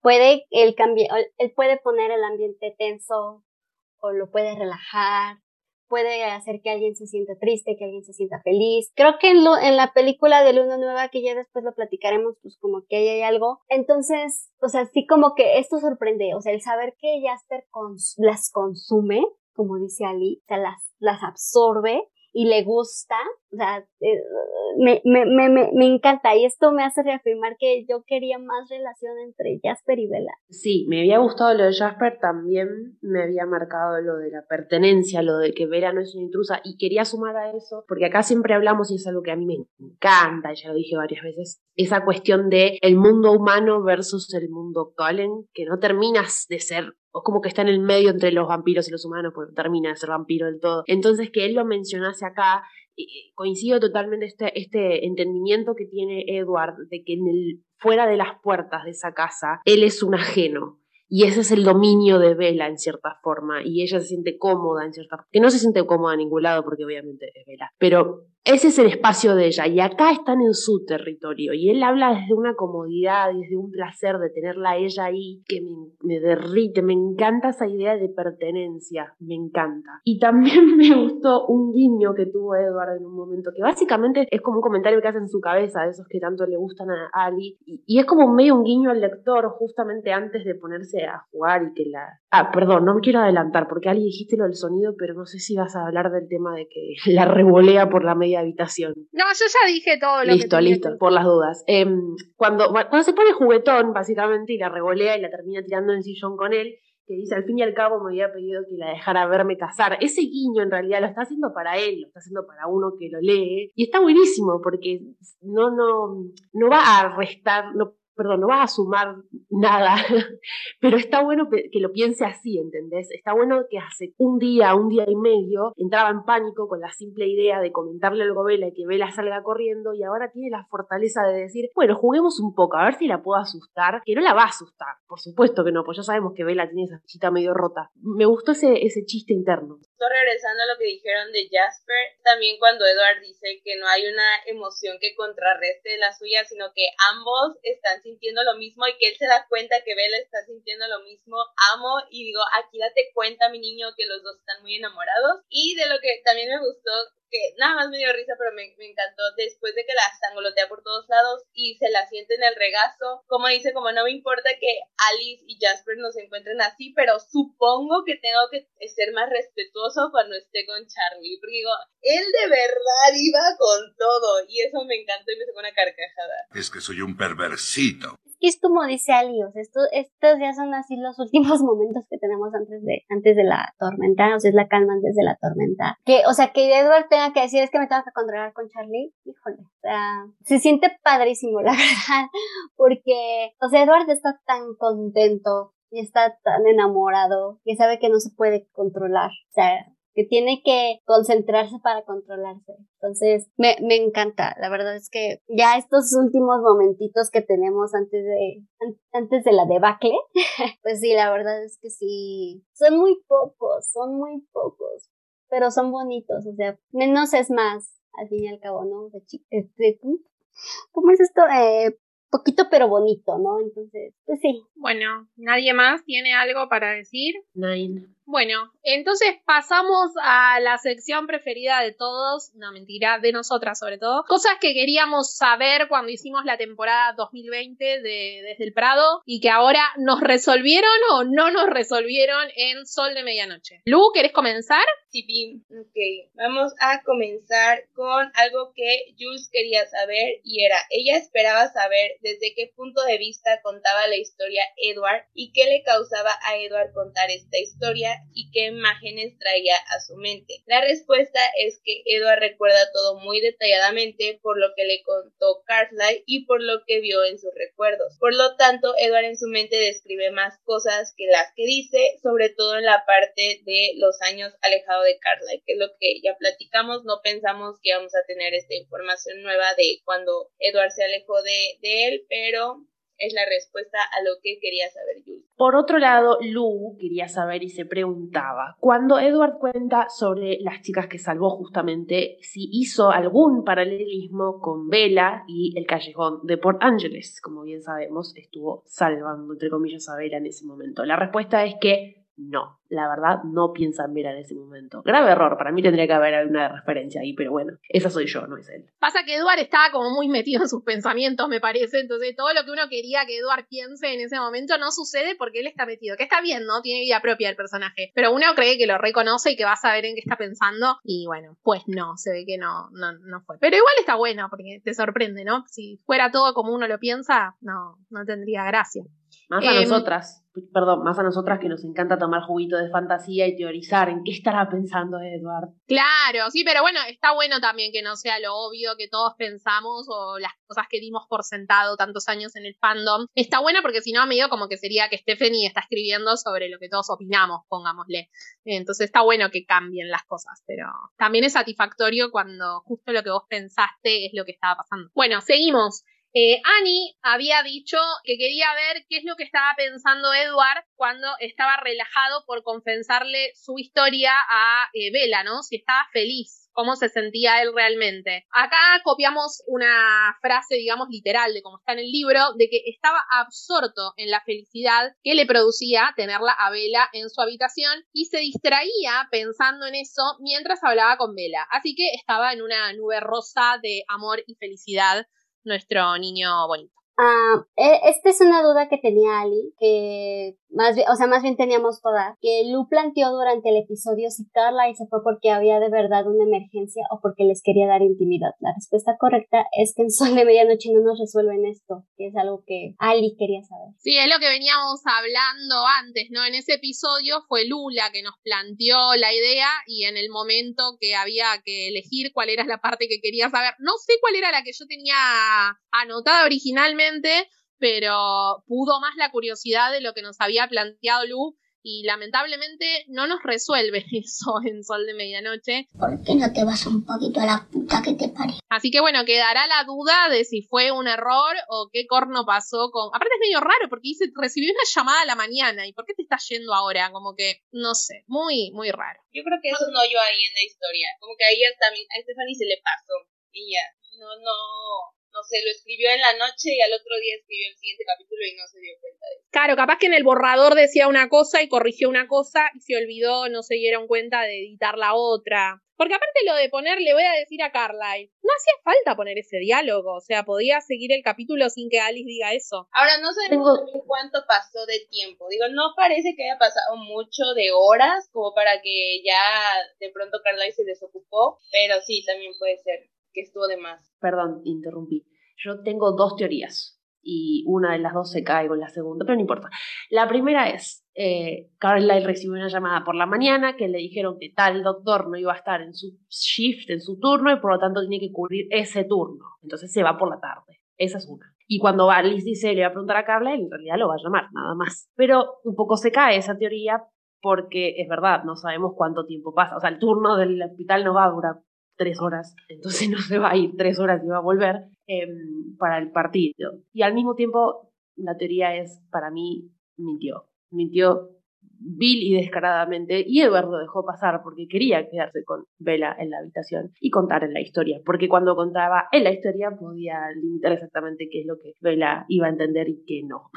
puede él cambiar, él puede poner el ambiente tenso o lo puede relajar, puede hacer que alguien se sienta triste, que alguien se sienta feliz. Creo que en, lo, en la película de Luna Nueva, que ya después lo platicaremos, pues como que ahí hay algo. Entonces, o sea, sí como que esto sorprende, o sea, el saber que Jasper las consume, como dice Ali, o sea, las, las absorbe y le gusta, o sea, eh, me, me, me, me, encanta y esto me hace reafirmar que yo quería más relación entre Jasper y Bella. Sí, me había gustado lo de Jasper, también me había marcado lo de la pertenencia, lo de que Bella no es una intrusa y quería sumar a eso, porque acá siempre hablamos y es algo que a mí me encanta, ya lo dije varias veces, esa cuestión de el mundo humano versus el mundo Colin, que no terminas de ser o como que está en el medio entre los vampiros y los humanos, porque termina de ser vampiro del todo. Entonces, que él lo mencionase acá, coincido totalmente este, este entendimiento que tiene Edward de que el, fuera de las puertas de esa casa, él es un ajeno. Y ese es el dominio de Vela en cierta forma. Y ella se siente cómoda en cierta forma. Que no se siente cómoda en ningún lado porque obviamente es Vela. Pero ese es el espacio de ella y acá están en su territorio y él habla desde una comodidad, desde un placer de tenerla a ella ahí que me, me, derrite, me encanta esa idea de pertenencia, me encanta. Y también [laughs] me gustó un guiño que tuvo Edward en un momento, que básicamente es como un comentario que hace en su cabeza, de esos que tanto le gustan a Ali, y, es como medio un guiño al lector justamente antes de ponerse a jugar y que la... Ah, perdón, no me quiero adelantar porque Ali dijiste lo del sonido, pero no sé si vas a hablar del tema de que [laughs] la revolea por la media habitación. No, yo ya dije todo lo listo, Listo, listo, por las dudas. Eh, cuando, cuando se pone juguetón, básicamente, y la revolea y la termina tirando en el sillón con él, que dice, al fin y al cabo me había pedido que la dejara verme casar. Ese guiño en realidad lo está haciendo para él, lo está haciendo para uno que lo lee. Y está buenísimo porque no, no, no va a restar, no perdón, no vas a sumar nada, [laughs] pero está bueno que lo piense así, ¿entendés? Está bueno que hace un día, un día y medio, entraba en pánico con la simple idea de comentarle algo a Vela y que Vela salga corriendo y ahora tiene la fortaleza de decir, bueno, juguemos un poco, a ver si la puedo asustar, que no la va a asustar, por supuesto que no, pues ya sabemos que Vela tiene esa chita medio rota. Me gustó ese, ese chiste interno. Estoy regresando a lo que dijeron de Jasper, también cuando Edward dice que no hay una emoción que contrarreste la suya, sino que ambos están sintiendo lo mismo y que él se da cuenta que Bella está sintiendo lo mismo, amo y digo, aquí date cuenta mi niño que los dos están muy enamorados y de lo que también me gustó que nada más me dio risa, pero me, encantó después de que la sangolotea por todos lados y se la siente en el regazo, como dice, como no me importa que Alice y Jasper nos encuentren así, pero supongo que tengo que ser más respetuoso cuando esté con Charlie, porque digo, él de verdad iba con todo y eso me encantó y me sacó una carcajada. Es que soy un perversito. Y es como dice Ali, o sea, estos ya son así los últimos [laughs] momentos que tenemos antes de, antes de la tormenta, o sea, es la calma antes de la tormenta. Que, o sea, que Edward tenga que decir es que me tengo que controlar con Charlie, híjole, o sea, se siente padrísimo, la [laughs] verdad, porque, o sea, Edward está tan contento y está tan enamorado que sabe que no se puede controlar, o sea, que tiene que concentrarse para controlarse. Entonces, me, me encanta. La verdad es que ya estos últimos momentitos que tenemos antes de, antes de la debacle, [laughs] pues sí, la verdad es que sí, son muy pocos, son muy pocos, pero son bonitos, o sea, menos es más, al fin y al cabo, ¿no? De, de, ¿Cómo es esto? Eh, poquito pero bonito, ¿no? Entonces, pues sí. Bueno, ¿nadie más tiene algo para decir? Nine. Bueno, entonces pasamos a la sección preferida de todos, no mentira, de nosotras sobre todo. Cosas que queríamos saber cuando hicimos la temporada 2020 de Desde el Prado y que ahora nos resolvieron o no nos resolvieron en Sol de Medianoche. Lu, ¿querés comenzar? Sí, ok. Vamos a comenzar con algo que Jules quería saber y era, ella esperaba saber desde qué punto de vista contaba la historia Edward y qué le causaba a Edward contar esta historia y qué imágenes traía a su mente. La respuesta es que Edward recuerda todo muy detalladamente por lo que le contó Carlyle y por lo que vio en sus recuerdos. Por lo tanto, Edward en su mente describe más cosas que las que dice, sobre todo en la parte de los años alejado de Carlyle, que es lo que ya platicamos, no pensamos que íbamos a tener esta información nueva de cuando Edward se alejó de, de él, pero es la respuesta a lo que quería saber Jules. Por otro lado, Lou quería saber y se preguntaba, cuando Edward cuenta sobre las chicas que salvó justamente, si hizo algún paralelismo con Bella y el callejón de Port Angeles, como bien sabemos, estuvo salvando, entre comillas, a Bella en ese momento. La respuesta es que no la verdad no piensa en en ese momento. Grave error, para mí tendría que haber alguna referencia ahí, pero bueno, esa soy yo, no es él. Pasa que Eduard estaba como muy metido en sus pensamientos, me parece, entonces todo lo que uno quería que Eduard piense en ese momento no sucede porque él está metido, que está bien, ¿no? Tiene vida propia el personaje, pero uno cree que lo reconoce y que va a saber en qué está pensando y bueno, pues no, se ve que no, no, no fue. Pero igual está bueno porque te sorprende, ¿no? Si fuera todo como uno lo piensa, no, no tendría gracia. Más a em, nosotras, perdón, más a nosotras que nos encanta tomar juguito de fantasía y teorizar en qué estará pensando Edward. Claro, sí, pero bueno, está bueno también que no sea lo obvio que todos pensamos o las cosas que dimos por sentado tantos años en el fandom. Está buena porque si no, medio como que sería que Stephanie está escribiendo sobre lo que todos opinamos, pongámosle. Entonces está bueno que cambien las cosas, pero también es satisfactorio cuando justo lo que vos pensaste es lo que estaba pasando. Bueno, seguimos. Eh, Annie había dicho que quería ver qué es lo que estaba pensando Edward cuando estaba relajado por confesarle su historia a eh, Bella, ¿no? Si estaba feliz, cómo se sentía él realmente. Acá copiamos una frase, digamos, literal de cómo está en el libro, de que estaba absorto en la felicidad que le producía tenerla a Bella en su habitación y se distraía pensando en eso mientras hablaba con Bella. Así que estaba en una nube rosa de amor y felicidad nuestro niño bonito. Ah, e, esta es una duda que tenía Ali, que más bien, o sea, más bien teníamos toda, que Lu planteó durante el episodio si Carla se fue porque había de verdad una emergencia o porque les quería dar intimidad. La respuesta correcta es que en Sol de Medianoche no nos resuelven esto, que es algo que Ali quería saber. Sí, es lo que veníamos hablando antes, ¿no? En ese episodio fue Lula que nos planteó la idea y en el momento que había que elegir cuál era la parte que quería saber, no sé cuál era la que yo tenía anotada originalmente, pero pudo más la curiosidad de lo que nos había planteado Lu y lamentablemente no nos resuelve [laughs] eso en Sol de Medianoche. ¿Por qué no te vas un poquito a la puta que te pare? Así que bueno, quedará la duda de si fue un error o qué corno pasó con... Aparte es medio raro porque dice, recibí una llamada a la mañana y ¿por qué te estás yendo ahora? Como que, no sé, muy, muy raro. Yo creo que es un hoyo ahí en la historia, como que ahí también a Stephanie se le pasó y ya, no, no, no sé, lo escribió en la noche y al otro día escribió el siguiente capítulo y no se dio cuenta de eso. Claro, capaz que en el borrador decía una cosa y corrigió una cosa y se olvidó, no se dieron cuenta de editar la otra. Porque aparte lo de poner, le voy a decir a Carlyle, no hacía falta poner ese diálogo, o sea, podía seguir el capítulo sin que Alice diga eso. Ahora, no sé cuánto pasó de tiempo, digo, no parece que haya pasado mucho de horas como para que ya de pronto Carlyle se desocupó, pero sí, también puede ser que estuvo de más. Perdón, interrumpí. Yo tengo dos teorías y una de las dos se cae con la segunda, pero no importa. La primera es, eh, Carlyle recibió una llamada por la mañana que le dijeron que tal doctor no iba a estar en su shift, en su turno, y por lo tanto tiene que cubrir ese turno. Entonces se va por la tarde. Esa es una. Y cuando Alice dice, le va a preguntar a Carlyle, en realidad lo va a llamar, nada más. Pero un poco se cae esa teoría porque es verdad, no sabemos cuánto tiempo pasa. O sea, el turno del hospital no va a durar tres horas, entonces no se va a ir tres horas y va a volver em, para el partido. Y al mismo tiempo, la teoría es, para mí, mintió. Mintió vil y descaradamente, y Eduardo dejó pasar porque quería quedarse con Vela en la habitación y contar en la historia, porque cuando contaba en la historia podía limitar exactamente qué es lo que Vela iba a entender y qué no.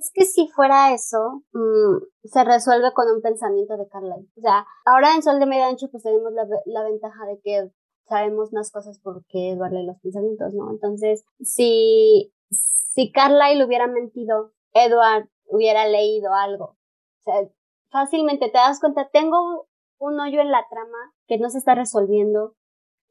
Es que si fuera eso, mm, se resuelve con un pensamiento de Carlyle. O sea, ahora en Sol de Medianoche pues tenemos la, la ventaja de que sabemos más cosas porque Edward lee los pensamientos, ¿no? Entonces, si, si Carlyle hubiera mentido, Edward hubiera leído algo. O sea, fácilmente te das cuenta, tengo un hoyo en la trama que no se está resolviendo.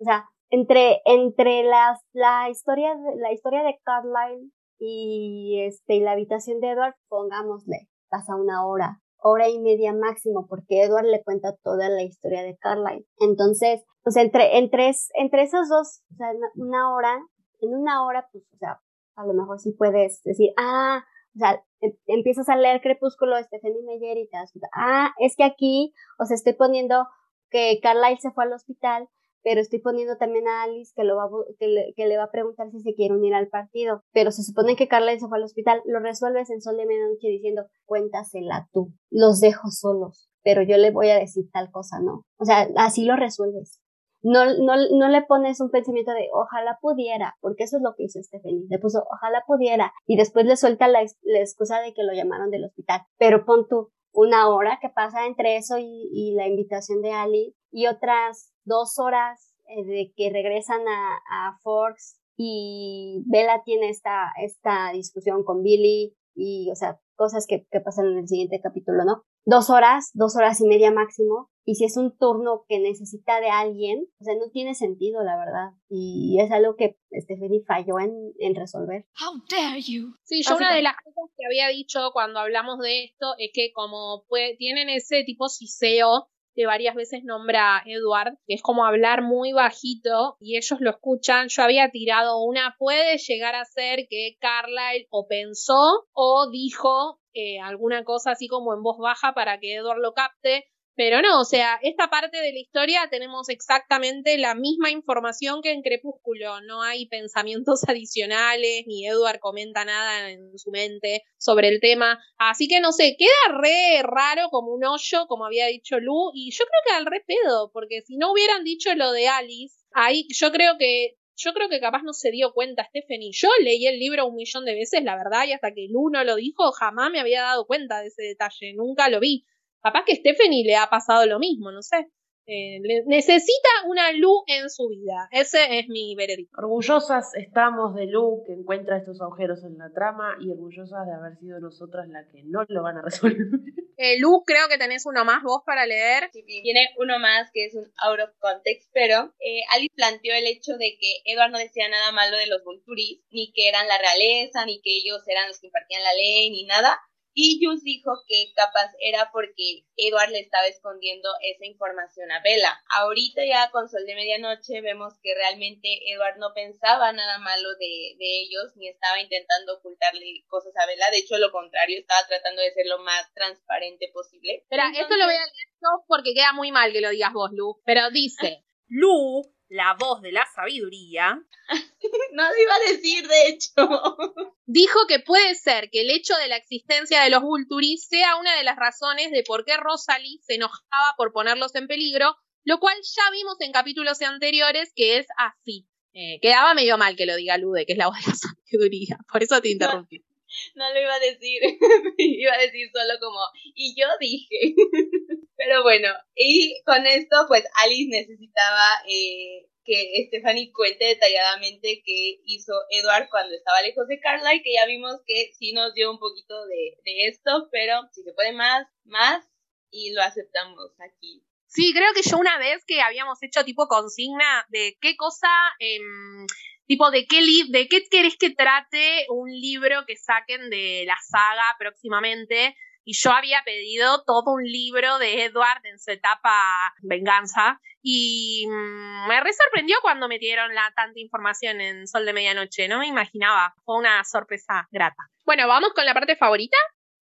O sea, entre, entre las, la historia la historia de Carlyle y este, y la habitación de Edward, pongámosle, pasa una hora hora y media máximo, porque Edward le cuenta toda la historia de Carlyle. Entonces, pues entre, entre, entre esos dos, o sea, una hora, en una hora, pues, o sea, a lo mejor sí puedes decir, ah, o sea, em, empiezas a leer Crepúsculo de Stephanie Meyer y te das cuenta, ah, es que aquí, o sea, estoy poniendo que Carlyle se fue al hospital pero estoy poniendo también a Alice que, lo va, que, le, que le va a preguntar si se quiere unir al partido. Pero se supone que Carla se fue al hospital, lo resuelves en sol de medianoche diciendo, cuéntasela tú, los dejo solos, pero yo le voy a decir tal cosa, ¿no? O sea, así lo resuelves. No, no, no le pones un pensamiento de ojalá pudiera, porque eso es lo que hizo Stephanie. Le puso ojalá pudiera y después le suelta la, la excusa de que lo llamaron del hospital. Pero pon tú una hora que pasa entre eso y, y la invitación de Ali y otras dos horas eh, de que regresan a, a Forks y Bella tiene esta, esta discusión con Billy y, o sea, cosas que, que, pasan en el siguiente capítulo, ¿no? Dos horas, dos horas y media máximo. Y si es un turno que necesita de alguien, o sea, no tiene sentido, la verdad. Y es algo que Stephanie falló en, en resolver. How dare you? Sí, yo una de las cosas que había dicho cuando hablamos de esto es que como puede, tienen ese tipo siseo varias veces nombra Edward, que es como hablar muy bajito y ellos lo escuchan. Yo había tirado una, puede llegar a ser que Carlyle o pensó o dijo eh, alguna cosa así como en voz baja para que Edward lo capte, pero no, o sea, esta parte de la historia tenemos exactamente la misma información que en Crepúsculo. No hay pensamientos [laughs] adicionales, ni Edward comenta nada en su mente sobre el tema. Así que no sé, queda re raro como un hoyo, como había dicho Lu, y yo creo que al re pedo, porque si no hubieran dicho lo de Alice, ahí yo creo que yo creo que capaz no se dio cuenta Stephanie. Yo leí el libro un millón de veces, la verdad, y hasta que Lu no lo dijo, jamás me había dado cuenta de ese detalle, nunca lo vi. Capaz que Stephanie le ha pasado lo mismo, no sé. Eh, necesita una Lu en su vida. Ese es mi veredicto. Orgullosas estamos de Lu que encuentra estos agujeros en la trama y orgullosas de haber sido nosotras las que no lo van a resolver. [laughs] Eh, Lu, creo que tenés uno más vos para leer. Sí, tiene uno más que es un out of context, pero eh, Alice planteó el hecho de que Edward no decía nada malo de los Volturis, ni que eran la realeza, ni que ellos eran los que impartían la ley, ni nada, y Jules dijo que capaz era porque Edward le estaba escondiendo esa información a Bella. Ahorita ya con Sol de Medianoche vemos que realmente Edward no pensaba nada malo de, ellos, ni estaba intentando ocultarle cosas a Bella. De hecho, lo contrario, estaba tratando de ser lo más transparente posible. Espera, esto lo voy a leer porque queda muy mal que lo digas vos, Lu. Pero dice, [laughs] Lu la voz de la sabiduría. [laughs] no lo iba a decir, de hecho. Dijo que puede ser que el hecho de la existencia de los Vulturis sea una de las razones de por qué Rosalie se enojaba por ponerlos en peligro, lo cual ya vimos en capítulos anteriores que es así. Eh, quedaba medio mal que lo diga Lude, que es la voz de la sabiduría. Por eso te interrumpí. [laughs] No, lo iba a decir. [laughs] iba a decir solo como, y yo dije. [laughs] Pero bueno, y con esto, pues Alice necesitaba eh, que Stephanie cuente detalladamente qué hizo Edward cuando estaba lejos de Carla y que ya vimos que sí nos dio un poquito de, esto, pero si se puede más, más, y lo aceptamos aquí. Sí, creo que yo una vez que habíamos hecho tipo consigna de qué cosa, em, tipo de qué, de qué querés que trate un libro que saquen de la saga próximamente, y yo había pedido todo un libro de Edward en su etapa venganza y mm, me re sorprendió cuando metieron la tanta información en Sol de Medianoche, no me imaginaba, fue una sorpresa grata. Bueno, ¿vamos con la parte favorita?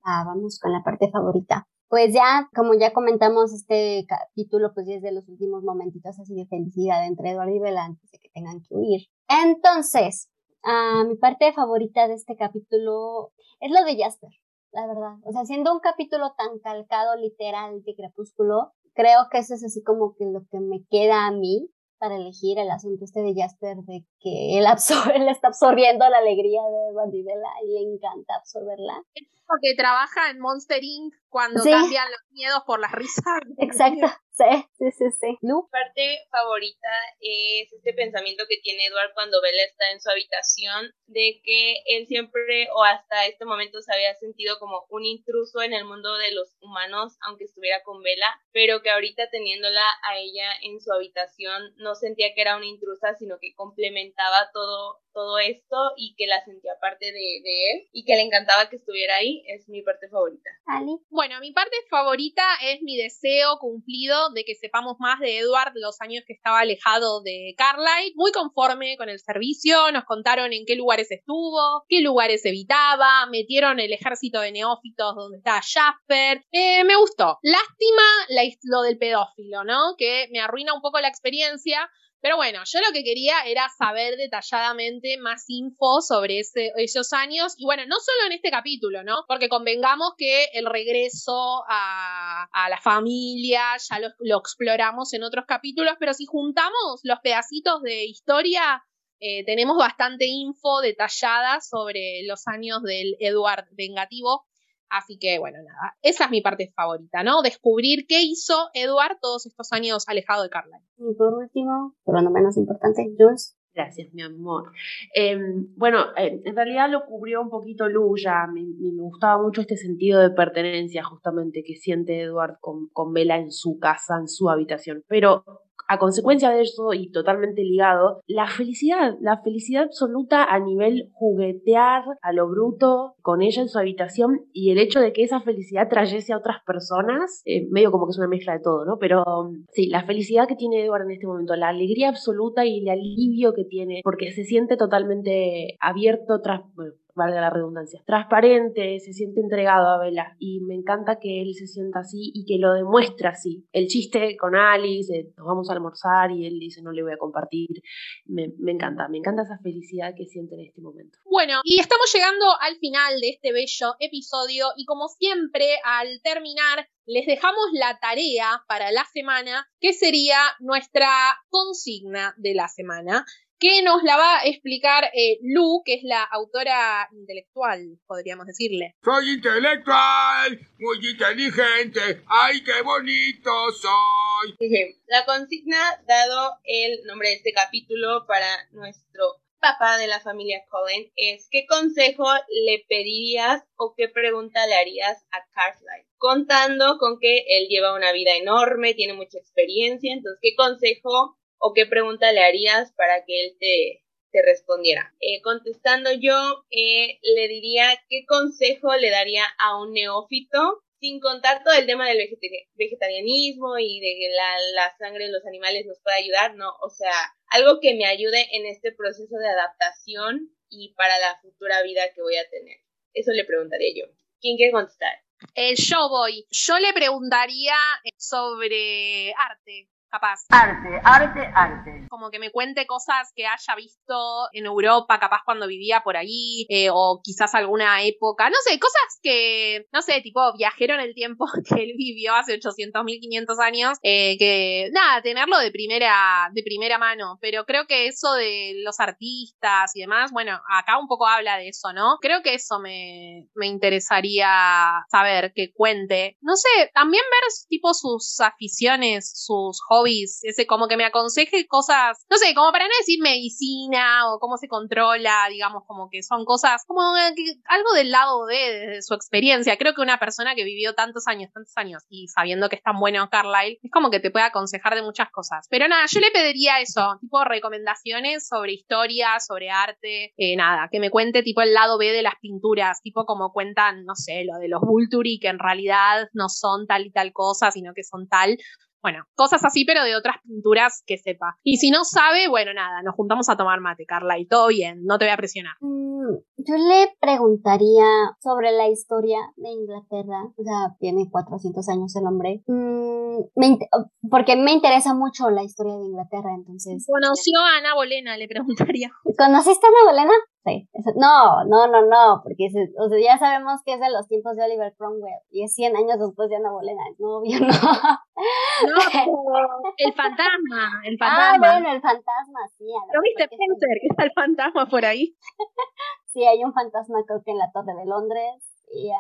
Ah, vamos con la parte favorita. Pues ya, como ya comentamos, este capítulo pues ya es de los últimos momentitos así de felicidad entre Edward y Bella antes de que tengan que huir. Entonces, ah, mi parte favorita de este capítulo es lo de Jasper la verdad. O sea, siendo un capítulo tan calcado literal de Crepúsculo, creo que eso es así como que lo que me queda a mí para elegir el asunto este de Jasper de que él, absorbe, [laughs] está absorbiendo la alegría de Edward y le encanta absorberla. Porque trabaja en Monster Inc. cuando cambian los miedos por las risas. [laughs] Exacto. Sí, sí, sí, sí. Mi parte favorita es este pensamiento que tiene Edward cuando Bella está en su habitación de que él siempre o hasta este momento se había sentido como un intruso en el mundo de los humanos aunque estuviera con Bella, pero que ahorita teniéndola a ella en su habitación no sentía que era una intrusa, sino que complementaba todo todo esto y que la sentía parte de, él y que le encantaba que estuviera ahí, es mi parte favorita. Ali. Bueno, mi parte favorita es mi deseo cumplido de que sepamos más de Edward los años que estaba alejado de Carlyle, muy conforme con el servicio, nos contaron en qué lugares estuvo, qué lugares evitaba, metieron el ejército de neófitos donde está Jasper, eh, me gustó. Lástima lo del pedófilo, ¿no? Que me arruina un poco la experiencia, pero bueno, yo lo que quería era saber detalladamente más info sobre esos años. Y bueno, no solo en este capítulo, ¿no? Porque convengamos que el regreso a, la familia ya lo, lo, exploramos en otros capítulos, pero si juntamos los pedacitos de historia, eh, tenemos bastante info detallada sobre los años del Edward vengativo Así que bueno, nada, esa es mi parte favorita, ¿no? Descubrir qué hizo Edward todos estos años alejado de Carla. Y por último, pero no menos importante, Jules. Gracias, mi amor. Em, bueno, en realidad lo cubrió un poquito Lu ya. Me, me, gustaba mucho este sentido de pertenencia justamente que siente Edward con, con Bella en su casa, en su habitación. Pero a consecuencia de eso y totalmente ligado, la felicidad, la felicidad absoluta a nivel juguetear a lo bruto con ella en su habitación y el hecho de que esa felicidad trayese a otras personas, eh, medio como que es una mezcla de todo, ¿no? Pero sí, la felicidad que tiene Edward en este momento, la alegría absoluta y el alivio que tiene, porque se siente totalmente abierto tras, valga la redundancia, transparente, se siente entregado a Bella y me encanta que él se sienta así y que lo demuestre así. El chiste con Alice, nos vamos a almorzar y él dice no le voy a compartir, me, me encanta, me encanta esa felicidad que siente en este momento. Bueno, y estamos llegando al final de este bello episodio y como siempre al terminar les dejamos la tarea para la semana, que sería nuestra consigna de la semana que nos la va a explicar eh, Lu, que es la autora intelectual, podríamos decirle. Soy intelectual, muy inteligente, ay, qué bonito soy. La consigna, dado el nombre de este capítulo para nuestro papá de la familia Cohen, es ¿qué consejo le pedirías o qué pregunta le harías a Cartwright? Contando con que él lleva una vida enorme, tiene mucha experiencia, entonces, ¿qué consejo o qué pregunta le harías para que él te, te respondiera. Eh, contestando yo, eh, le diría qué consejo le daría a un neófito, sin contar todo el tema del vegetarianismo y de que la, la sangre de los animales nos puede ayudar, no, o sea, algo que me ayude en este proceso de adaptación y para la futura vida que voy a tener. Eso le preguntaría yo. ¿Quién quiere contestar? Eh, yo voy. Yo le preguntaría sobre arte capaz. Arte, arte, arte. Como que me cuente cosas que haya visto en Europa, capaz cuando vivía por ahí, eh, o quizás alguna época, no sé, cosas que, no sé, tipo viajero en el tiempo [laughs] que él vivió hace 800, 1500 años, eh, que nada, tenerlo de primera, de primera mano, pero creo que eso de los artistas y demás, bueno, acá un poco habla de eso, ¿no? Creo que eso me, me interesaría saber, que cuente. No sé, también ver tipo sus aficiones, sus hobbies ese como que me aconseje cosas, no sé, como para no decir medicina o cómo se controla, digamos, como que son cosas como algo del lado de, su experiencia. Creo que una persona que vivió tantos años, tantos años y sabiendo que es tan bueno Carlyle, es como que te puede aconsejar de muchas cosas. Pero nada, yo le pediría eso, tipo recomendaciones sobre historia, sobre arte, eh, nada, que me cuente tipo el lado B de las pinturas, tipo como cuentan, no sé, lo de los Vulturi, que en realidad no son tal y tal cosa, sino que son tal. Bueno, cosas así, pero de otras pinturas que sepa. Y si no sabe, bueno, nada, nos juntamos a tomar mate, Carla, y todo bien, no te voy a presionar. Mm, yo le preguntaría sobre la historia de Inglaterra, o sea, tiene 400 años el hombre, mm, porque me interesa mucho la historia de Inglaterra, entonces... ¿Conoció a Ana Bolena? Le preguntaría. ¿Conociste a Ana Bolena? Sí. No, no, no, no, porque o sea, ya sabemos que es de los tiempos de Oliver Cromwell y es 100 años después de Ana Bolena, no, obvio [laughs] no. No, el fantasma, el ah, fantasma. Ah, bueno, el fantasma, sí. ¿Lo viste Spencer, que está el fantasma por ahí? [laughs] sí, hay un fantasma creo que en la Torre de Londres y a.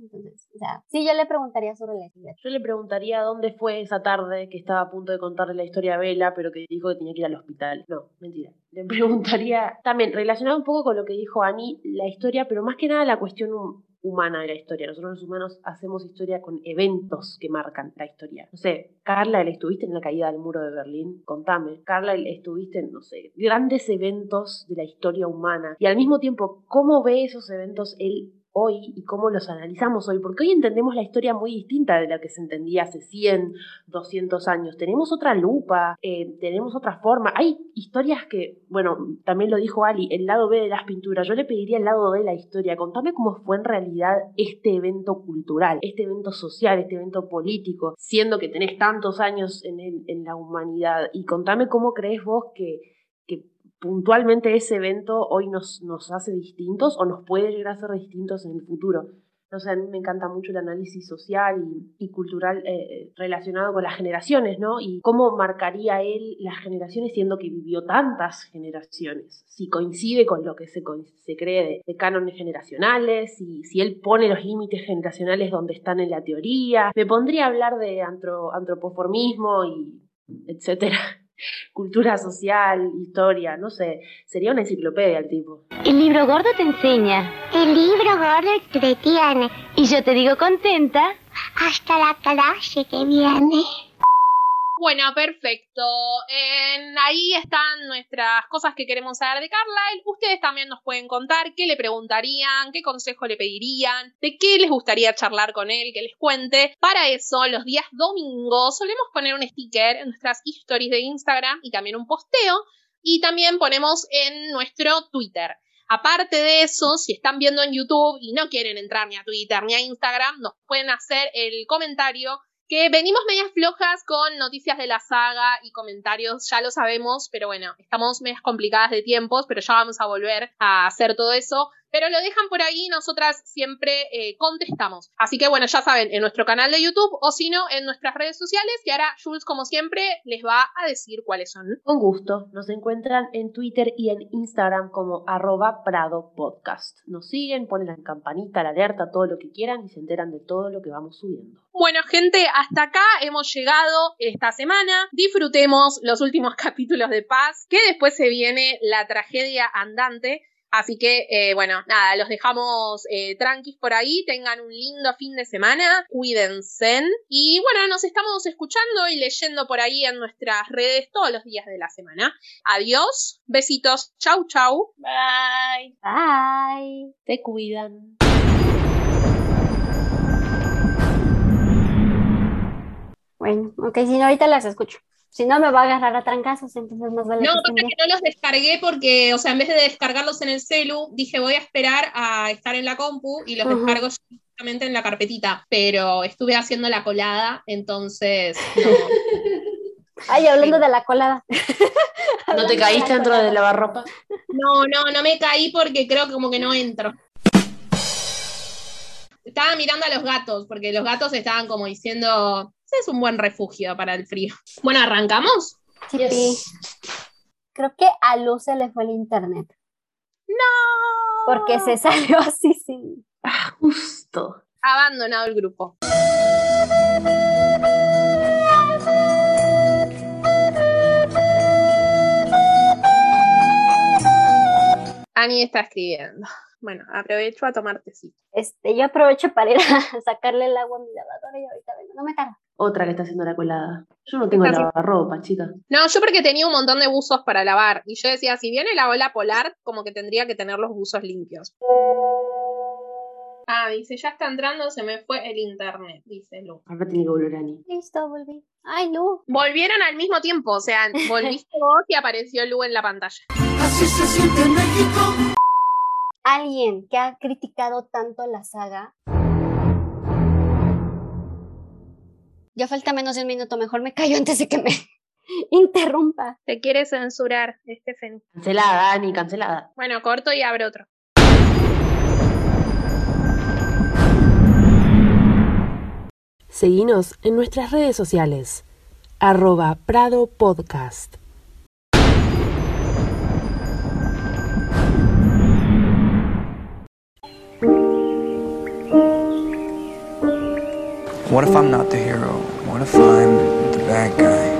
Entonces, o sea, sí, yo le preguntaría sobre la historia. Yo le preguntaría dónde fue esa tarde que estaba a punto de contarle la historia a Bella, pero que dijo que tenía que ir al hospital. No, mentira. Le [laughs] preguntaría también, relacionado un poco con lo que dijo Annie, la historia, pero más que nada la cuestión humana de la historia. Nosotros los humanos hacemos historia con eventos que marcan la historia. No sé, Carla, ¿estuviste en la caída del muro de Berlín? Contame. Carla, ¿estuviste en, no sé, grandes eventos de la historia humana? Y al mismo tiempo, ¿cómo ve esos eventos él hoy y cómo los analizamos hoy, porque hoy entendemos la historia muy distinta de la que se entendía hace 100, 200 años. Tenemos otra lupa, eh, tenemos otra forma. Hay historias que, bueno, también lo dijo Ali, el lado B de las pinturas. Yo le pediría el lado B de la historia. Contame cómo fue en realidad este evento cultural, este evento social, este evento político, siendo que tenés tantos años en, en la humanidad. Y contame cómo crees vos que puntualmente ese evento hoy nos, nos hace distintos o nos puede llegar a ser distintos en el futuro. No sé, a mí me encanta mucho el análisis social y, cultural eh, relacionado con las generaciones, ¿no? Y cómo marcaría él las generaciones siendo que vivió tantas generaciones. Si coincide con lo que se, se cree de, cánones generacionales, y si él pone los límites generacionales donde están en la teoría. Me pondría a hablar de antropoformismo y etcétera [laughs] cultura social, historia, no sé, sería una enciclopedia el tipo. El libro gordo te enseña. El libro gordo te detiene. Y yo te digo contenta. Hasta la clase que viene. Bueno, perfecto. ahí están nuestras cosas que queremos saber de Carlyle. Ustedes también nos pueden contar qué le preguntarían, qué consejo le pedirían, de qué les gustaría charlar con él, que les cuente. Para eso, los días domingos solemos poner un sticker en nuestras stories de Instagram y también un posteo. Y también ponemos en nuestro Twitter. Aparte de eso, si están viendo en YouTube y no quieren entrar ni a Twitter ni a Instagram, nos pueden hacer el comentario que venimos medias flojas con noticias de la saga y comentarios, ya lo sabemos, pero bueno, estamos medias complicadas de tiempos, pero ya vamos a volver a hacer todo eso. Pero lo dejan por ahí y nosotras siempre eh, contestamos. Así que bueno, ya saben, en nuestro canal de YouTube o si no, en nuestras redes sociales y ahora Jules, como siempre, les va a decir cuáles son. Con gusto, nos encuentran en Twitter y en Instagram como arroba Prado Podcast. Nos siguen, ponen la campanita, la alerta, todo lo que quieran y se enteran de todo lo que vamos subiendo. Bueno, gente, hasta acá hemos llegado esta semana. Disfrutemos los últimos [laughs] capítulos de Paz, que después se viene la tragedia andante. Así que, eh, bueno, nada, los dejamos eh, tranquis por ahí. Tengan un lindo fin de semana. Cuídense. Y bueno, nos estamos escuchando y leyendo por ahí en nuestras redes todos los días de la semana. Adiós. Besitos. Chau, chau. Bye. Bye. Te cuidan. Bueno, ok, si no, ahorita las escucho. Si no, me va a agarrar a trancazos, entonces más vale No, que pasa que no los descargué porque, o sea, en vez de descargarlos en el celu, dije voy a esperar a estar en la compu y los Ujú. descargo directamente en la carpetita. Pero estuve haciendo la colada, entonces no. [laughs] Ay, hablando de la colada. [laughs] ¿No te caíste dentro de lavarropa? No, no, no me caí porque creo que como que no entro. Estaba mirando a los gatos, porque los gatos estaban como diciendo, "Ese es un buen refugio para el frío. Bueno, ¿arrancamos? Sí, sí. Creo que a Luz se le fue el internet. No. Porque se salió así sin. Ah, justo. Abandonado el grupo. Ani está escribiendo. Bueno, aprovecho a tomar tecito. Este, yo aprovecho para ir a [laughs] sacarle el agua a mi lavadora y ahorita vengo. No me tarda. Otra que está haciendo la colada. Yo no tengo lavarropa, chica. No, yo porque tenía un montón de buzos para lavar. Y yo decía, si viene la ola polar, como que tendría que tener los buzos limpios. Ah, dice, ya está entrando, se me fue el internet, dice Lu. Ahora tiene que volver Ani. Listo, volví. Ay, Lu. Volvieron al mismo tiempo, o sea, [laughs] volviste vos y apareció Lu en la pantalla. Así se siente México. Alguien que ha criticado tanto la saga. Ya falta menos de un minuto. Mejor me callo antes de que me [laughs] interrumpa. Te quiere censurar, Stephen. Cancelada, Ani, cancelada. Bueno, corto y abre otro. Seguinos en nuestras redes sociales. Arroba Prado Podcast. What if I'm not the hero? What if I'm the bad guy?